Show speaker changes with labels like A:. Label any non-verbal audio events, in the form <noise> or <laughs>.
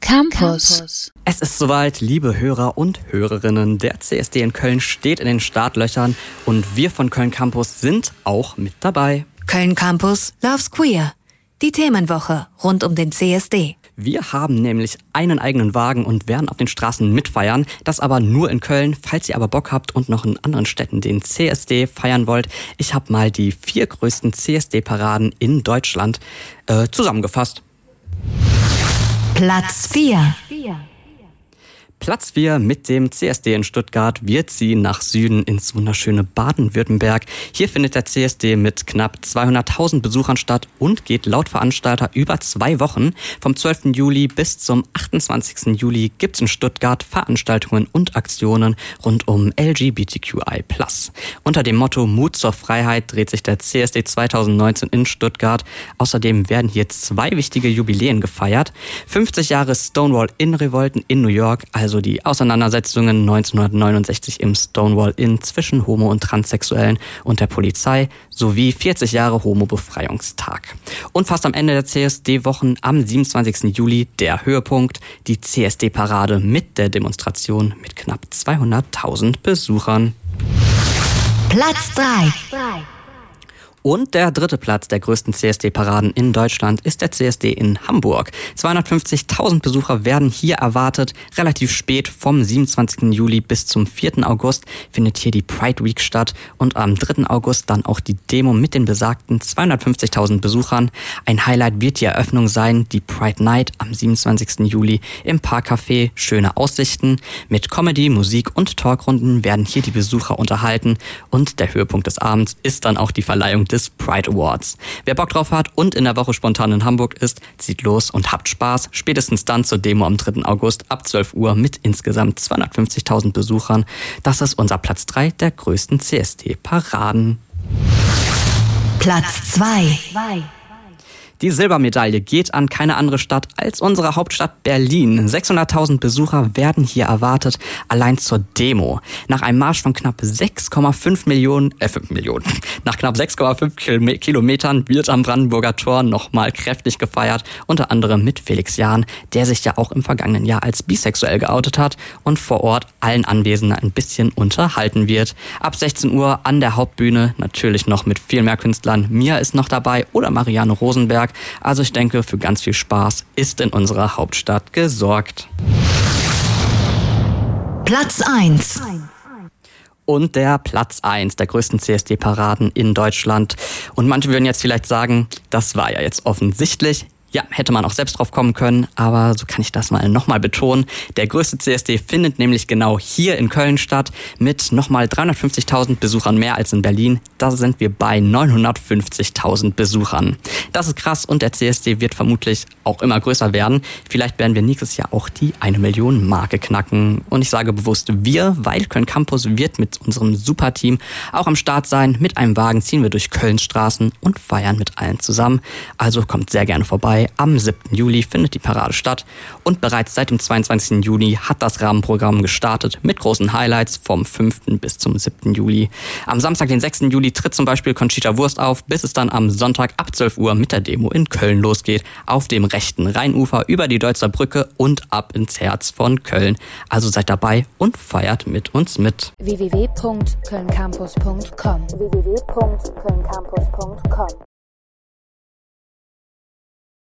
A: Köln Campus.
B: Es ist soweit, liebe Hörer und Hörerinnen. Der CSD in Köln steht in den Startlöchern und wir von Köln Campus sind auch mit dabei.
C: Köln Campus Loves Queer. Die Themenwoche rund um den CSD.
B: Wir haben nämlich einen eigenen Wagen und werden auf den Straßen mitfeiern. Das aber nur in Köln. Falls ihr aber Bock habt und noch in anderen Städten den CSD feiern wollt, ich habe mal die vier größten CSD-Paraden in Deutschland äh, zusammengefasst.
C: Platz 4.
B: Platz 4 mit dem CSD in Stuttgart. Wir ziehen nach Süden ins wunderschöne Baden-Württemberg. Hier findet der CSD mit knapp 200.000 Besuchern statt und geht laut Veranstalter über zwei Wochen. Vom 12. Juli bis zum 28. Juli gibt es in Stuttgart Veranstaltungen und Aktionen rund um LGBTQI+. Unter dem Motto Mut zur Freiheit dreht sich der CSD 2019 in Stuttgart. Außerdem werden hier zwei wichtige Jubiläen gefeiert. 50 Jahre Stonewall in Revolten in New York, also also die Auseinandersetzungen 1969 im Stonewall Inn zwischen Homo- und Transsexuellen und der Polizei sowie 40 Jahre Homo-Befreiungstag. Und fast am Ende der CSD-Wochen am 27. Juli der Höhepunkt, die CSD-Parade mit der Demonstration mit knapp 200.000 Besuchern.
C: Platz 3.
B: Und der dritte Platz der größten CSD-Paraden in Deutschland ist der CSD in Hamburg. 250.000 Besucher werden hier erwartet. Relativ spät vom 27. Juli bis zum 4. August findet hier die Pride Week statt und am 3. August dann auch die Demo mit den besagten 250.000 Besuchern. Ein Highlight wird die Eröffnung sein, die Pride Night am 27. Juli im Parkcafé. Schöne Aussichten. Mit Comedy, Musik und Talkrunden werden hier die Besucher unterhalten und der Höhepunkt des Abends ist dann auch die Verleihung des Pride Awards. Wer Bock drauf hat und in der Woche spontan in Hamburg ist, zieht los und habt Spaß. Spätestens dann zur Demo am 3. August ab 12 Uhr mit insgesamt 250.000 Besuchern. Das ist unser Platz 3 der größten CSD-Paraden.
C: Platz 2.
B: Die Silbermedaille geht an keine andere Stadt als unsere Hauptstadt Berlin. 600.000 Besucher werden hier erwartet, allein zur Demo. Nach einem Marsch von knapp 6,5 Millionen, äh 5 Millionen, <laughs> nach knapp 6,5 Kilometern wird am Brandenburger Tor nochmal kräftig gefeiert, unter anderem mit Felix Jahn, der sich ja auch im vergangenen Jahr als bisexuell geoutet hat und vor Ort allen Anwesenden ein bisschen unterhalten wird. Ab 16 Uhr an der Hauptbühne, natürlich noch mit viel mehr Künstlern. Mia ist noch dabei oder Marianne Rosenberg. Tag. Also ich denke, für ganz viel Spaß ist in unserer Hauptstadt gesorgt.
C: Platz 1
B: und der Platz 1 der größten CSD-Paraden in Deutschland. Und manche würden jetzt vielleicht sagen, das war ja jetzt offensichtlich. Ja, hätte man auch selbst drauf kommen können, aber so kann ich das mal nochmal betonen. Der größte CSD findet nämlich genau hier in Köln statt mit nochmal 350.000 Besuchern mehr als in Berlin. Da sind wir bei 950.000 Besuchern. Das ist krass und der CSD wird vermutlich auch immer größer werden. Vielleicht werden wir nächstes Jahr auch die eine Million Marke knacken. Und ich sage bewusst wir, weil Köln Campus wird mit unserem Superteam auch am Start sein. Mit einem Wagen ziehen wir durch Kölns Straßen und feiern mit allen zusammen. Also kommt sehr gerne vorbei am 7. Juli findet die Parade statt und bereits seit dem 22. Juni hat das Rahmenprogramm gestartet mit großen Highlights vom 5. bis zum 7. Juli. Am Samstag, den 6. Juli, tritt zum Beispiel Conchita Wurst auf, bis es dann am Sonntag ab 12 Uhr mit der Demo in Köln losgeht, auf dem rechten Rheinufer über die Deutzer Brücke und ab ins Herz von Köln. Also seid dabei und feiert mit uns mit.
A: www.kölncampus.com www